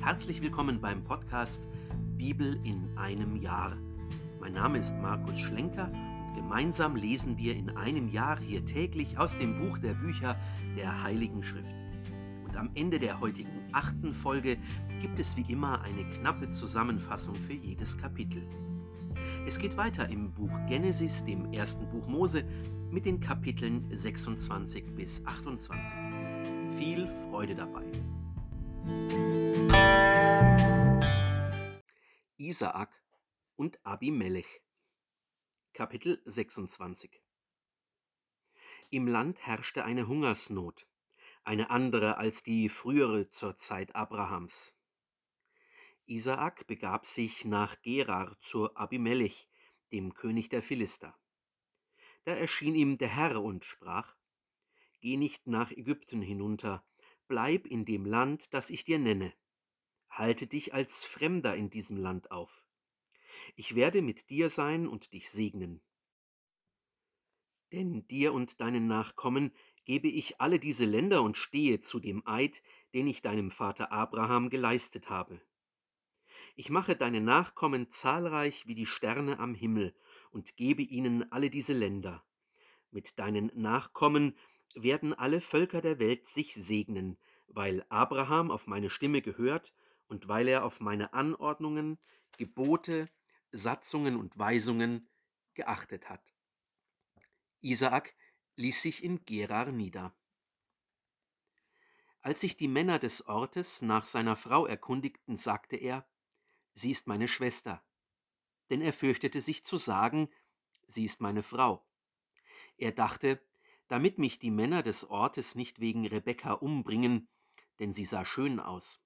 Herzlich willkommen beim Podcast Bibel in einem Jahr. Mein Name ist Markus Schlenker und gemeinsam lesen wir in einem Jahr hier täglich aus dem Buch der Bücher der Heiligen Schrift. Und am Ende der heutigen achten Folge gibt es wie immer eine knappe Zusammenfassung für jedes Kapitel. Es geht weiter im Buch Genesis, dem ersten Buch Mose, mit den Kapiteln 26 bis 28. Viel Freude dabei. Isaak und Abimelech Kapitel 26 Im Land herrschte eine Hungersnot, eine andere als die frühere zur Zeit Abrahams. Isaak begab sich nach Gerar zu Abimelech, dem König der Philister. Da erschien ihm der Herr und sprach, Geh nicht nach Ägypten hinunter, bleib in dem Land, das ich dir nenne. Halte dich als Fremder in diesem Land auf. Ich werde mit dir sein und dich segnen. Denn dir und deinen Nachkommen gebe ich alle diese Länder und stehe zu dem Eid, den ich deinem Vater Abraham geleistet habe. Ich mache deine Nachkommen zahlreich wie die Sterne am Himmel und gebe ihnen alle diese Länder. Mit deinen Nachkommen werden alle Völker der Welt sich segnen, weil Abraham auf meine Stimme gehört und weil er auf meine Anordnungen, Gebote, Satzungen und Weisungen geachtet hat. Isaak ließ sich in Gerar nieder. Als sich die Männer des Ortes nach seiner Frau erkundigten, sagte er, Sie ist meine Schwester, denn er fürchtete sich zu sagen, Sie ist meine Frau. Er dachte, damit mich die Männer des Ortes nicht wegen Rebekka umbringen, denn sie sah schön aus.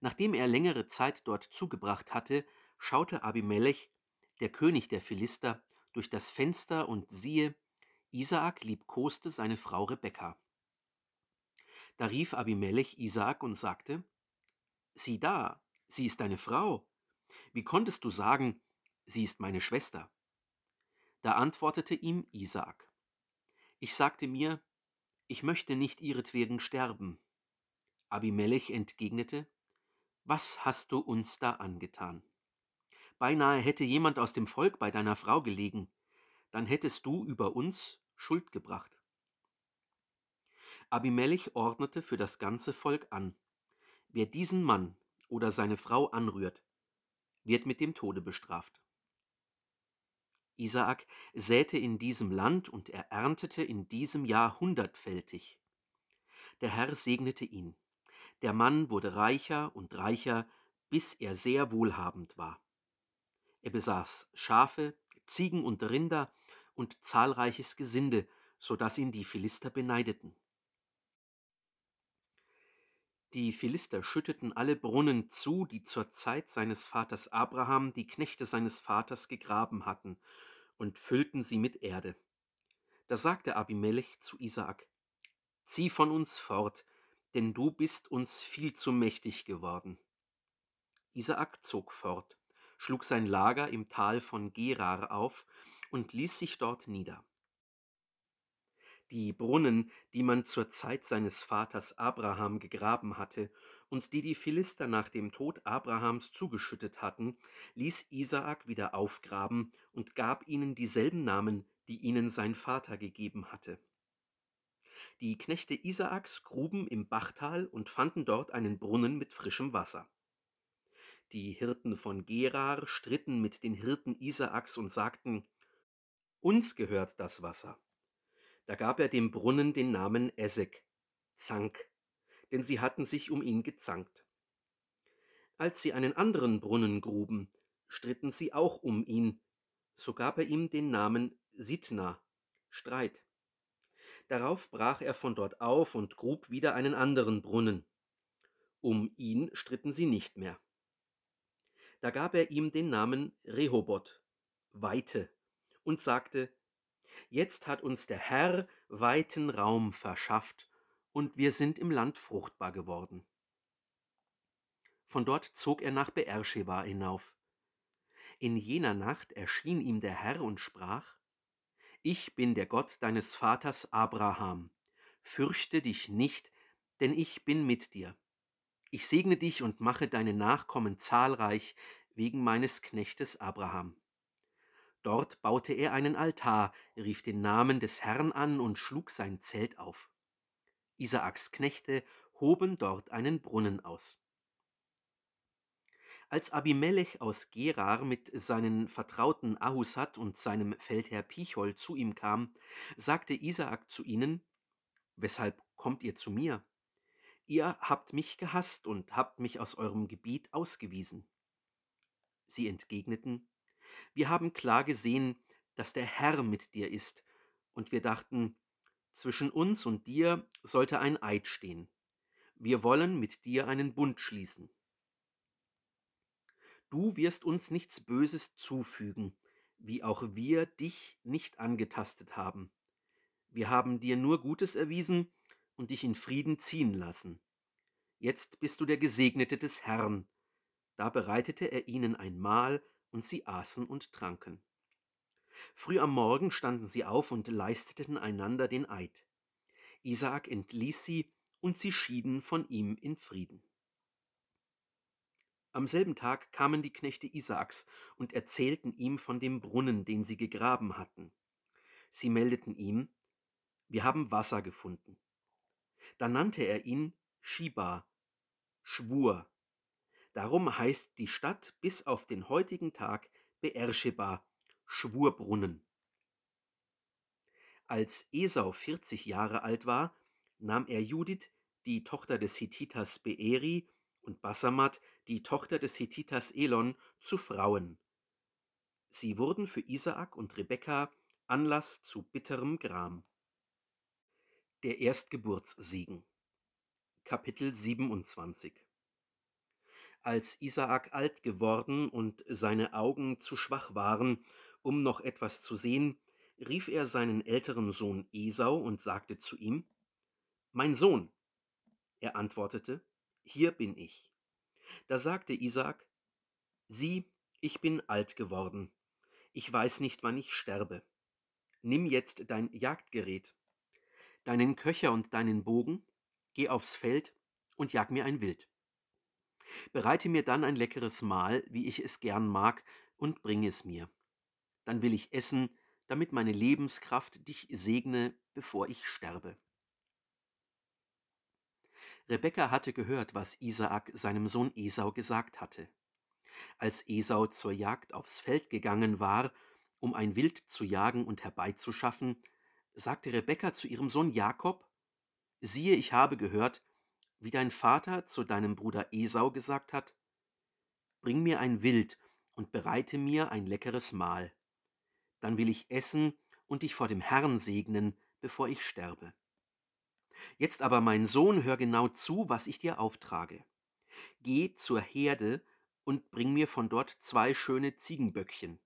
Nachdem er längere Zeit dort zugebracht hatte, schaute Abimelech, der König der Philister, durch das Fenster und siehe, Isaak liebkoste seine Frau Rebekka. Da rief Abimelech Isaak und sagte, Sieh da, sie ist deine Frau. Wie konntest du sagen, sie ist meine Schwester? Da antwortete ihm Isaak, Ich sagte mir, ich möchte nicht ihretwegen sterben. Abimelech entgegnete, Was hast du uns da angetan? Beinahe hätte jemand aus dem Volk bei deiner Frau gelegen, dann hättest du über uns Schuld gebracht. Abimelech ordnete für das ganze Volk an, wer diesen Mann oder seine Frau anrührt, wird mit dem Tode bestraft. Isaak säte in diesem Land und er erntete in diesem Jahr hundertfältig. Der Herr segnete ihn. Der Mann wurde reicher und reicher, bis er sehr wohlhabend war. Er besaß Schafe, Ziegen und Rinder und zahlreiches Gesinde, so dass ihn die Philister beneideten. Die Philister schütteten alle Brunnen zu, die zur Zeit seines Vaters Abraham die Knechte seines Vaters gegraben hatten, und füllten sie mit Erde. Da sagte Abimelech zu Isaak, Zieh von uns fort, denn du bist uns viel zu mächtig geworden. Isaak zog fort, schlug sein Lager im Tal von Gerar auf und ließ sich dort nieder. Die Brunnen, die man zur Zeit seines Vaters Abraham gegraben hatte und die die Philister nach dem Tod Abrahams zugeschüttet hatten, ließ Isaak wieder aufgraben und gab ihnen dieselben Namen, die ihnen sein Vater gegeben hatte. Die Knechte Isaaks gruben im Bachtal und fanden dort einen Brunnen mit frischem Wasser. Die Hirten von Gerar stritten mit den Hirten Isaaks und sagten, Uns gehört das Wasser. Da gab er dem Brunnen den Namen Esek, Zank, denn sie hatten sich um ihn gezankt. Als sie einen anderen Brunnen gruben, stritten sie auch um ihn, so gab er ihm den Namen Sitna, Streit. Darauf brach er von dort auf und grub wieder einen anderen Brunnen. Um ihn stritten sie nicht mehr. Da gab er ihm den Namen Rehoboth, Weite, und sagte, Jetzt hat uns der Herr weiten Raum verschafft, und wir sind im Land fruchtbar geworden. Von dort zog er nach Beersheba hinauf. In jener Nacht erschien ihm der Herr und sprach, ich bin der Gott deines Vaters Abraham. Fürchte dich nicht, denn ich bin mit dir. Ich segne dich und mache deine Nachkommen zahlreich wegen meines Knechtes Abraham. Dort baute er einen Altar, rief den Namen des Herrn an und schlug sein Zelt auf. Isaaks Knechte hoben dort einen Brunnen aus. Als Abimelech aus Gerar mit seinen Vertrauten Ahusat und seinem Feldherr Pichol zu ihm kam, sagte Isaak zu ihnen, Weshalb kommt ihr zu mir? Ihr habt mich gehasst und habt mich aus eurem Gebiet ausgewiesen. Sie entgegneten, Wir haben klar gesehen, dass der Herr mit dir ist, und wir dachten, zwischen uns und dir sollte ein Eid stehen. Wir wollen mit dir einen Bund schließen. Du wirst uns nichts Böses zufügen, wie auch wir dich nicht angetastet haben. Wir haben dir nur Gutes erwiesen und dich in Frieden ziehen lassen. Jetzt bist du der Gesegnete des Herrn. Da bereitete er ihnen ein Mahl, und sie aßen und tranken. Früh am Morgen standen sie auf und leisteten einander den Eid. Isaak entließ sie, und sie schieden von ihm in Frieden. Am selben Tag kamen die Knechte Isaaks und erzählten ihm von dem Brunnen, den sie gegraben hatten. Sie meldeten ihm, wir haben Wasser gefunden. Da nannte er ihn Shiba, Schwur. Darum heißt die Stadt bis auf den heutigen Tag Beersheba, Schwurbrunnen. Als Esau 40 Jahre alt war, nahm er Judith, die Tochter des Hethiters Beeri, und Basamat, die Tochter des Hethiters Elon, zu Frauen. Sie wurden für Isaak und Rebekka Anlass zu bitterem Gram. Der Erstgeburtssegen Kapitel 27 Als Isaak alt geworden und seine Augen zu schwach waren, um noch etwas zu sehen, rief er seinen älteren Sohn Esau und sagte zu ihm, Mein Sohn. Er antwortete, hier bin ich. Da sagte Isaak, sieh, ich bin alt geworden, ich weiß nicht, wann ich sterbe. Nimm jetzt dein Jagdgerät, deinen Köcher und deinen Bogen, geh aufs Feld und jag mir ein Wild. Bereite mir dann ein leckeres Mahl, wie ich es gern mag, und bring es mir. Dann will ich essen, damit meine Lebenskraft dich segne, bevor ich sterbe. Rebekka hatte gehört, was Isaak seinem Sohn Esau gesagt hatte. Als Esau zur Jagd aufs Feld gegangen war, um ein Wild zu jagen und herbeizuschaffen, sagte Rebekka zu ihrem Sohn Jakob, siehe, ich habe gehört, wie dein Vater zu deinem Bruder Esau gesagt hat, bring mir ein Wild und bereite mir ein leckeres Mahl. Dann will ich essen und dich vor dem Herrn segnen, bevor ich sterbe. Jetzt aber, mein Sohn, hör genau zu, was ich dir auftrage. Geh zur Herde und bring mir von dort zwei schöne Ziegenböckchen.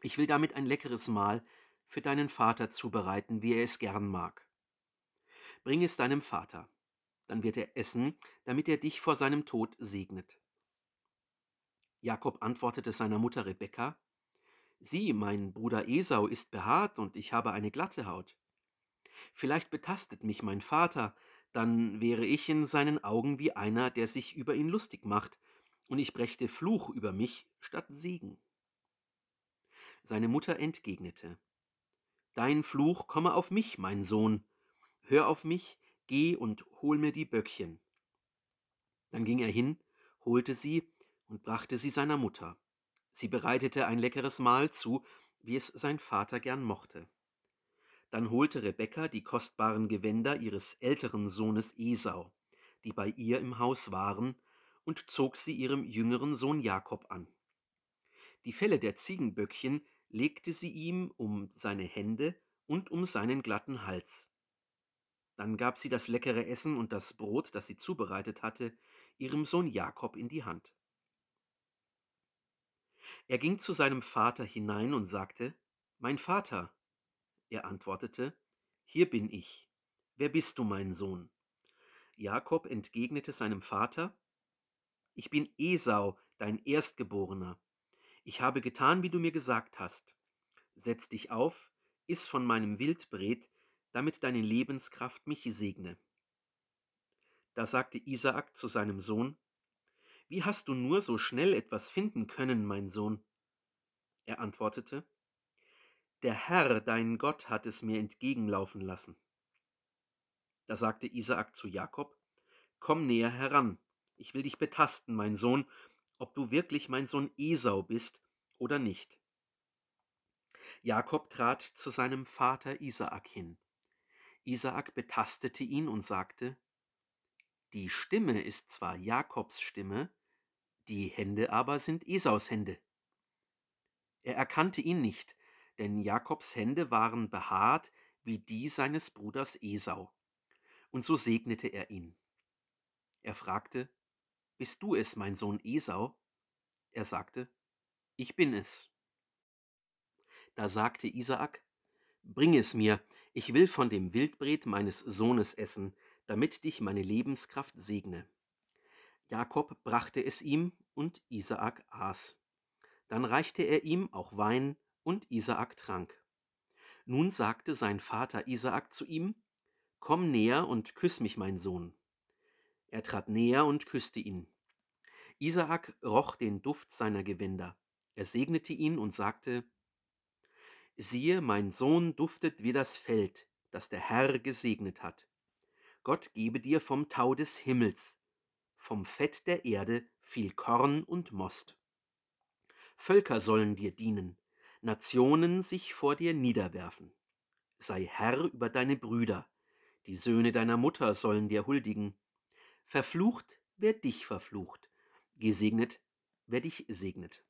Ich will damit ein leckeres Mahl für deinen Vater zubereiten, wie er es gern mag. Bring es deinem Vater, dann wird er essen, damit er dich vor seinem Tod segnet. Jakob antwortete seiner Mutter Rebekka, Sieh, mein Bruder Esau ist behaart und ich habe eine glatte Haut. Vielleicht betastet mich mein Vater, dann wäre ich in seinen Augen wie einer, der sich über ihn lustig macht, und ich brächte Fluch über mich statt Segen. Seine Mutter entgegnete, Dein Fluch komme auf mich, mein Sohn, hör auf mich, geh und hol mir die Böckchen. Dann ging er hin, holte sie und brachte sie seiner Mutter. Sie bereitete ein leckeres Mahl zu, wie es sein Vater gern mochte. Dann holte Rebekka die kostbaren Gewänder ihres älteren Sohnes Esau, die bei ihr im Haus waren, und zog sie ihrem jüngeren Sohn Jakob an. Die Felle der Ziegenböckchen legte sie ihm um seine Hände und um seinen glatten Hals. Dann gab sie das leckere Essen und das Brot, das sie zubereitet hatte, ihrem Sohn Jakob in die Hand. Er ging zu seinem Vater hinein und sagte, Mein Vater. Er antwortete, Hier bin ich. Wer bist du, mein Sohn? Jakob entgegnete seinem Vater, Ich bin Esau, dein Erstgeborener. Ich habe getan, wie du mir gesagt hast. Setz dich auf, iss von meinem Wildbret, damit deine Lebenskraft mich segne. Da sagte Isaak zu seinem Sohn, Wie hast du nur so schnell etwas finden können, mein Sohn? Er antwortete, Der Herr, dein Gott, hat es mir entgegenlaufen lassen. Da sagte Isaak zu Jakob, Komm näher heran, ich will dich betasten, mein Sohn, ob du wirklich mein Sohn Esau bist oder nicht. Jakob trat zu seinem Vater Isaak hin. Isaak betastete ihn und sagte, Die Stimme ist zwar Jakobs Stimme, die Hände aber sind Esaus Hände. Er erkannte ihn nicht, denn Jakobs Hände waren behaart wie die seines Bruders Esau. Und so segnete er ihn. Er fragte, Bist du es, mein Sohn Esau? Er sagte, Ich bin es. Da sagte Isaak, Bring es mir, ich will von dem Wildbret meines Sohnes essen, damit dich meine Lebenskraft segne. Jakob brachte es ihm, und Isaak aß. Dann reichte er ihm auch Wein, und Isaak trank. Nun sagte sein Vater Isaak zu ihm, Komm näher und küss mich, mein Sohn. Er trat näher und küsste ihn. Isaak roch den Duft seiner Gewänder. Er segnete ihn und sagte, Siehe, mein Sohn duftet wie das Feld, das der Herr gesegnet hat. Gott gebe dir vom Tau des Himmels, vom Fett der Erde viel Korn und Most. Völker sollen dir dienen, Nationen sich vor dir niederwerfen. Sei Herr über deine Brüder, die Söhne deiner Mutter sollen dir huldigen. Verflucht, wer dich verflucht, gesegnet, wer dich segnet.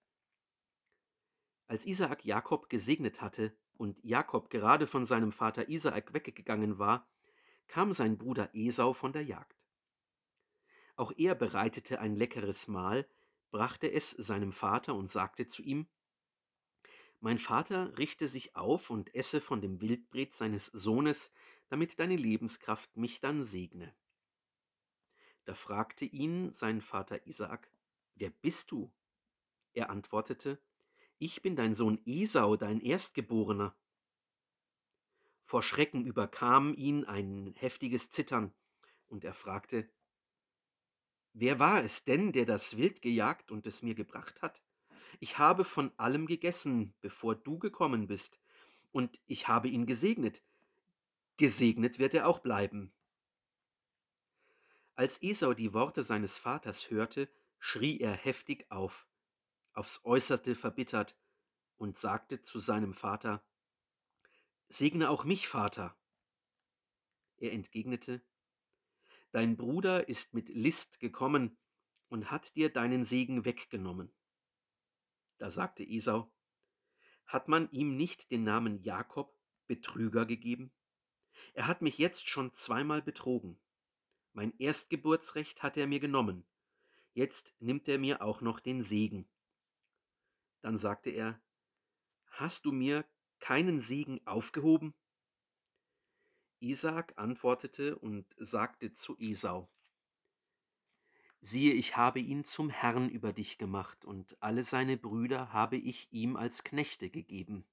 Als Isaak Jakob gesegnet hatte und Jakob gerade von seinem Vater Isaak weggegangen war, kam sein Bruder Esau von der Jagd. Auch er bereitete ein leckeres Mahl, brachte es seinem Vater und sagte zu ihm, Mein Vater richte sich auf und esse von dem Wildbret seines Sohnes, damit deine Lebenskraft mich dann segne. Da fragte ihn sein Vater Isaak, Wer bist du? Er antwortete, ich bin dein Sohn Esau, dein Erstgeborener. Vor Schrecken überkam ihn ein heftiges Zittern, und er fragte, Wer war es denn, der das Wild gejagt und es mir gebracht hat? Ich habe von allem gegessen, bevor du gekommen bist, und ich habe ihn gesegnet. Gesegnet wird er auch bleiben. Als Esau die Worte seines Vaters hörte, schrie er heftig auf aufs äußerste verbittert und sagte zu seinem Vater, Segne auch mich, Vater. Er entgegnete, Dein Bruder ist mit List gekommen und hat dir deinen Segen weggenommen. Da sagte Esau, Hat man ihm nicht den Namen Jakob, Betrüger, gegeben? Er hat mich jetzt schon zweimal betrogen. Mein Erstgeburtsrecht hat er mir genommen. Jetzt nimmt er mir auch noch den Segen. Dann sagte er, Hast du mir keinen Segen aufgehoben? Isaak antwortete und sagte zu Esau, Siehe, ich habe ihn zum Herrn über dich gemacht, und alle seine Brüder habe ich ihm als Knechte gegeben.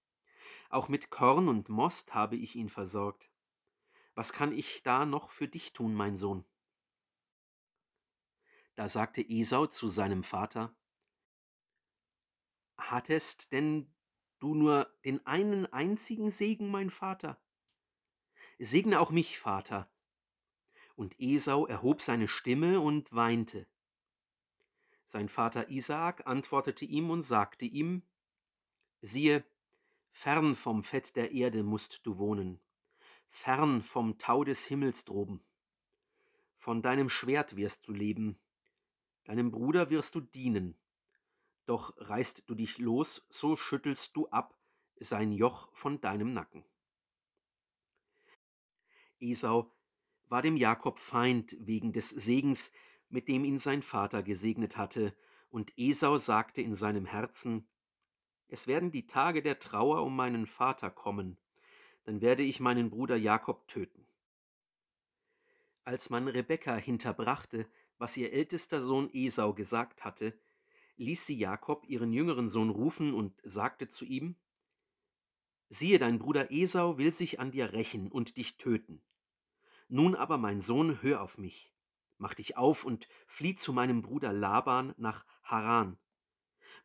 Auch mit Korn und Most habe ich ihn versorgt. Was kann ich da noch für dich tun, mein Sohn? Da sagte Esau zu seinem Vater, Hattest denn du nur den einen einzigen Segen, mein Vater? Segne auch mich, Vater. Und Esau erhob seine Stimme und weinte. Sein Vater Isaak antwortete ihm und sagte ihm, Siehe, fern vom Fett der Erde musst du wohnen, fern vom Tau des Himmels droben. Von deinem Schwert wirst du leben, deinem Bruder wirst du dienen, doch reißt du dich los, so schüttelst du ab sein Joch von deinem Nacken. Esau war dem Jakob Feind wegen des Segens, mit dem ihn sein Vater gesegnet hatte, und Esau sagte in seinem Herzen, es werden die Tage der Trauer um meinen Vater kommen, dann werde ich meinen Bruder Jakob töten. Als man Rebekka hinterbrachte, was ihr ältester Sohn Esau gesagt hatte, ließ sie Jakob ihren jüngeren Sohn rufen und sagte zu ihm, Siehe, dein Bruder Esau will sich an dir rächen und dich töten. Nun aber, mein Sohn, hör auf mich. Mach dich auf und flieh zu meinem Bruder Laban nach Haran.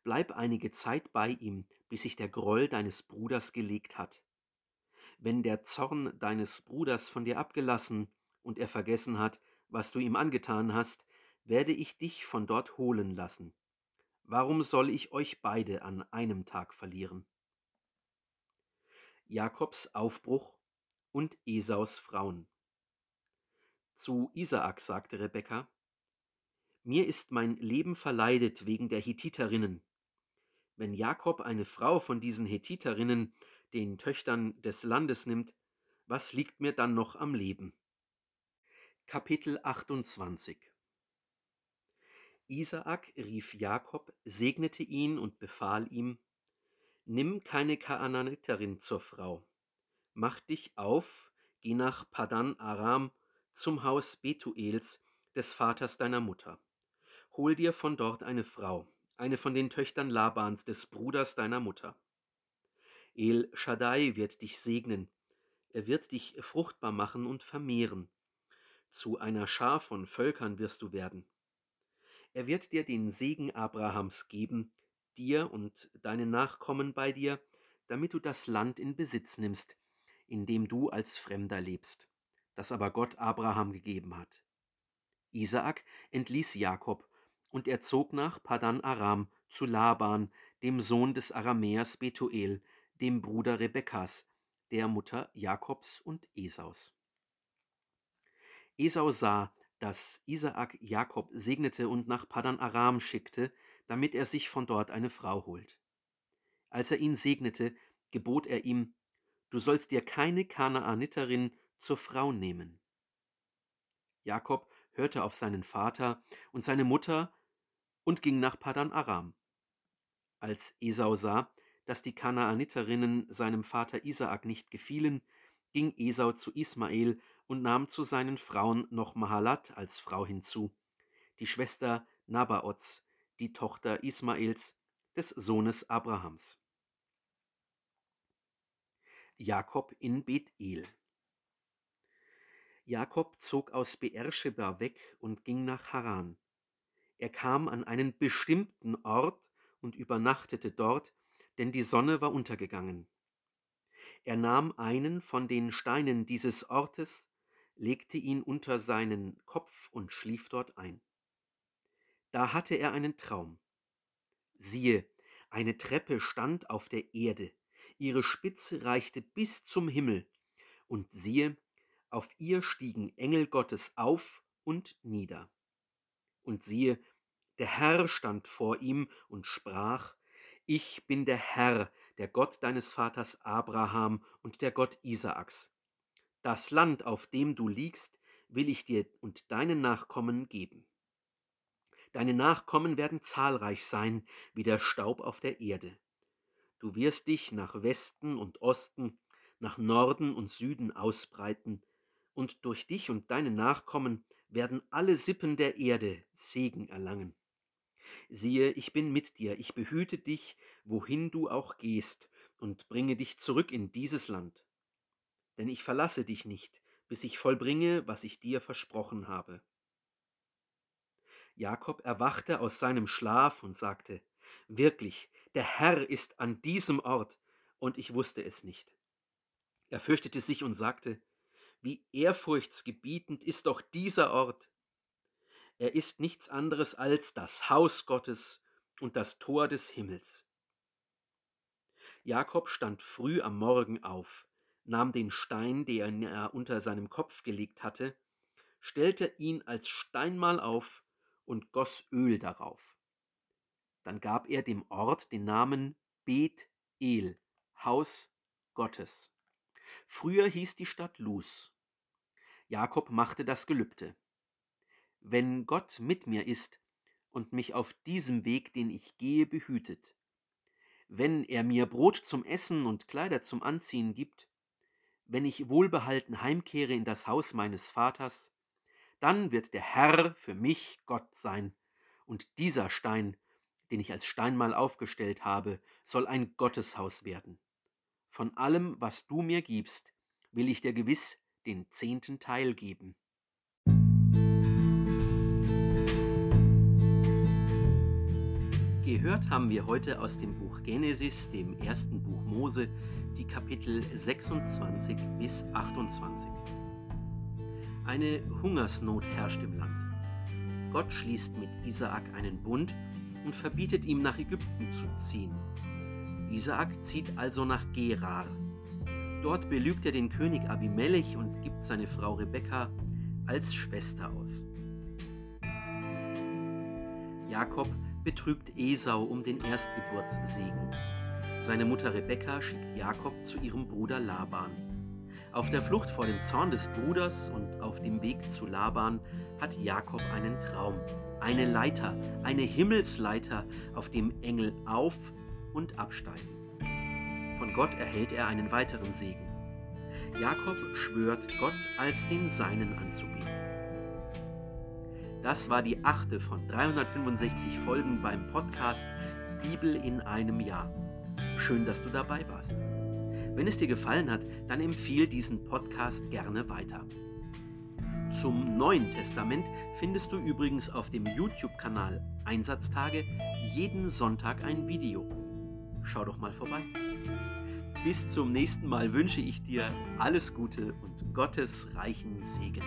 Bleib einige Zeit bei ihm, bis sich der Groll deines Bruders gelegt hat. Wenn der Zorn deines Bruders von dir abgelassen und er vergessen hat, was du ihm angetan hast, werde ich dich von dort holen lassen. Warum soll ich euch beide an einem Tag verlieren? Jakobs Aufbruch und Esaus Frauen. Zu Isaak sagte Rebekka: Mir ist mein Leben verleidet wegen der Hethiterinnen. Wenn Jakob eine Frau von diesen Hethiterinnen, den Töchtern des Landes nimmt, was liegt mir dann noch am Leben? Kapitel 28 Isaak rief Jakob, segnete ihn und befahl ihm: Nimm keine Kaananiterin zur Frau. Mach dich auf, geh nach Padan Aram zum Haus Betuels, des Vaters deiner Mutter. Hol dir von dort eine Frau, eine von den Töchtern Labans, des Bruders deiner Mutter. El Shaddai wird dich segnen, er wird dich fruchtbar machen und vermehren. Zu einer Schar von Völkern wirst du werden. Er wird dir den Segen Abrahams geben, dir und deinen Nachkommen bei dir, damit du das Land in Besitz nimmst, in dem du als Fremder lebst, das aber Gott Abraham gegeben hat. Isaak entließ Jakob, und er zog nach Padan Aram zu Laban, dem Sohn des Aramäers Betuel, dem Bruder Rebekkas, der Mutter Jakobs und Esaus. Esau sah, dass Isaak Jakob segnete und nach Padan Aram schickte, damit er sich von dort eine Frau holt. Als er ihn segnete, gebot er ihm, Du sollst dir keine Kanaaniterin zur Frau nehmen. Jakob hörte auf seinen Vater und seine Mutter und ging nach Padan Aram. Als Esau sah, dass die Kanaaniterinnen seinem Vater Isaak nicht gefielen, ging Esau zu Ismael und nahm zu seinen Frauen noch Mahalat als Frau hinzu, die Schwester Nabaots, die Tochter Ismaels, des Sohnes Abrahams. Jakob in Bethel. Jakob zog aus Beersheba weg und ging nach Haran. Er kam an einen bestimmten Ort und übernachtete dort, denn die Sonne war untergegangen. Er nahm einen von den Steinen dieses Ortes legte ihn unter seinen Kopf und schlief dort ein. Da hatte er einen Traum. Siehe, eine Treppe stand auf der Erde, ihre Spitze reichte bis zum Himmel, und siehe, auf ihr stiegen Engel Gottes auf und nieder. Und siehe, der Herr stand vor ihm und sprach, Ich bin der Herr, der Gott deines Vaters Abraham und der Gott Isaaks. Das Land, auf dem du liegst, will ich dir und deinen Nachkommen geben. Deine Nachkommen werden zahlreich sein wie der Staub auf der Erde. Du wirst dich nach Westen und Osten, nach Norden und Süden ausbreiten, und durch dich und deine Nachkommen werden alle Sippen der Erde Segen erlangen. Siehe, ich bin mit dir, ich behüte dich, wohin du auch gehst, und bringe dich zurück in dieses Land denn ich verlasse dich nicht, bis ich vollbringe, was ich dir versprochen habe. Jakob erwachte aus seinem Schlaf und sagte, Wirklich, der Herr ist an diesem Ort, und ich wusste es nicht. Er fürchtete sich und sagte, Wie ehrfurchtsgebietend ist doch dieser Ort. Er ist nichts anderes als das Haus Gottes und das Tor des Himmels. Jakob stand früh am Morgen auf, nahm den Stein, den er unter seinem Kopf gelegt hatte, stellte ihn als Steinmal auf und goss Öl darauf. Dann gab er dem Ort den Namen Bet El, Haus Gottes. Früher hieß die Stadt Luz. Jakob machte das Gelübde. Wenn Gott mit mir ist und mich auf diesem Weg, den ich gehe, behütet, wenn er mir Brot zum Essen und Kleider zum Anziehen gibt, wenn ich wohlbehalten heimkehre in das Haus meines Vaters, dann wird der Herr für mich Gott sein, und dieser Stein, den ich als Steinmal aufgestellt habe, soll ein Gotteshaus werden. Von allem, was du mir gibst, will ich dir gewiss den zehnten Teil geben. Gehört haben wir heute aus dem Buch Genesis, dem ersten Buch Mose, die Kapitel 26 bis 28. Eine Hungersnot herrscht im Land. Gott schließt mit Isaak einen Bund und verbietet ihm nach Ägypten zu ziehen, Isaak zieht also nach Gerar. Dort belügt er den König Abimelech und gibt seine Frau Rebekka als Schwester aus. Jakob betrügt Esau um den Erstgeburtssegen. Seine Mutter Rebekka schickt Jakob zu ihrem Bruder Laban. Auf der Flucht vor dem Zorn des Bruders und auf dem Weg zu Laban hat Jakob einen Traum. Eine Leiter, eine Himmelsleiter, auf dem Engel auf und absteigen. Von Gott erhält er einen weiteren Segen. Jakob schwört Gott als den Seinen anzubeten. Das war die achte von 365 Folgen beim Podcast Bibel in einem Jahr. Schön, dass du dabei warst. Wenn es dir gefallen hat, dann empfehle diesen Podcast gerne weiter. Zum Neuen Testament findest du übrigens auf dem YouTube-Kanal Einsatztage jeden Sonntag ein Video. Schau doch mal vorbei. Bis zum nächsten Mal wünsche ich dir alles Gute und Gottes reichen Segen.